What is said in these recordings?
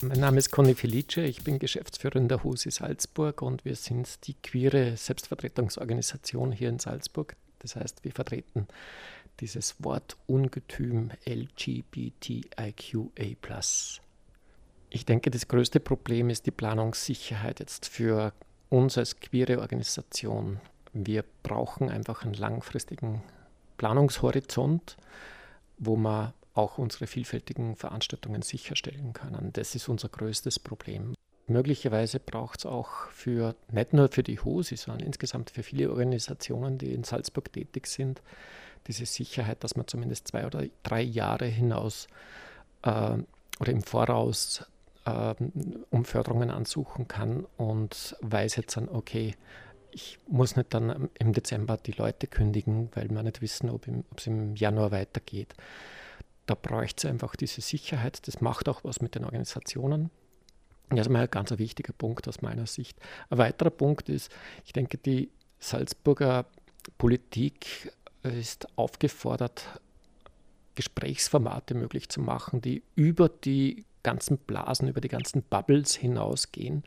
Mein Name ist Conny Felice, ich bin Geschäftsführer in der HUSI Salzburg und wir sind die queere Selbstvertretungsorganisation hier in Salzburg. Das heißt, wir vertreten dieses Wort Ungetüm LGBTIQA. Ich denke, das größte Problem ist die Planungssicherheit jetzt für uns als queere Organisation. Wir brauchen einfach einen langfristigen Planungshorizont, wo man auch unsere vielfältigen Veranstaltungen sicherstellen können. Das ist unser größtes Problem. Möglicherweise braucht es auch für, nicht nur für die HOSI, sondern insgesamt für viele Organisationen, die in Salzburg tätig sind, diese Sicherheit, dass man zumindest zwei oder drei Jahre hinaus äh, oder im Voraus äh, um Förderungen ansuchen kann und weiß jetzt dann, okay, ich muss nicht dann im Dezember die Leute kündigen, weil wir nicht wissen, ob es im Januar weitergeht da bräuchte es einfach diese Sicherheit. Das macht auch was mit den Organisationen. Das ist mal ein ganz wichtiger Punkt aus meiner Sicht. Ein weiterer Punkt ist, ich denke, die Salzburger Politik ist aufgefordert, Gesprächsformate möglich zu machen, die über die ganzen Blasen, über die ganzen Bubbles hinausgehen,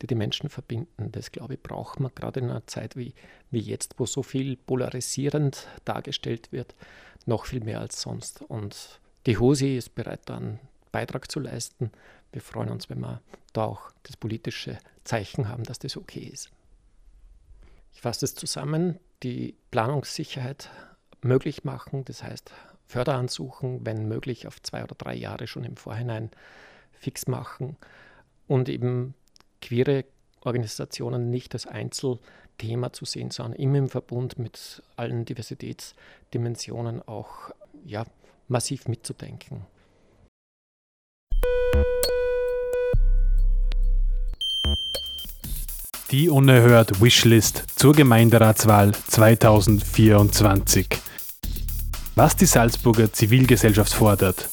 die die Menschen verbinden. Das, glaube ich, braucht man gerade in einer Zeit wie, wie jetzt, wo so viel polarisierend dargestellt wird noch viel mehr als sonst. Und die HOSI ist bereit, da einen Beitrag zu leisten. Wir freuen uns, wenn wir da auch das politische Zeichen haben, dass das okay ist. Ich fasse es zusammen, die Planungssicherheit möglich machen, das heißt Förderansuchen, wenn möglich, auf zwei oder drei Jahre schon im Vorhinein fix machen und eben queere Organisationen nicht als Einzelthema zu sehen, sondern immer im Verbund mit allen Diversitätsdimensionen auch ja, massiv mitzudenken. Die unerhört Wishlist zur Gemeinderatswahl 2024. Was die Salzburger Zivilgesellschaft fordert,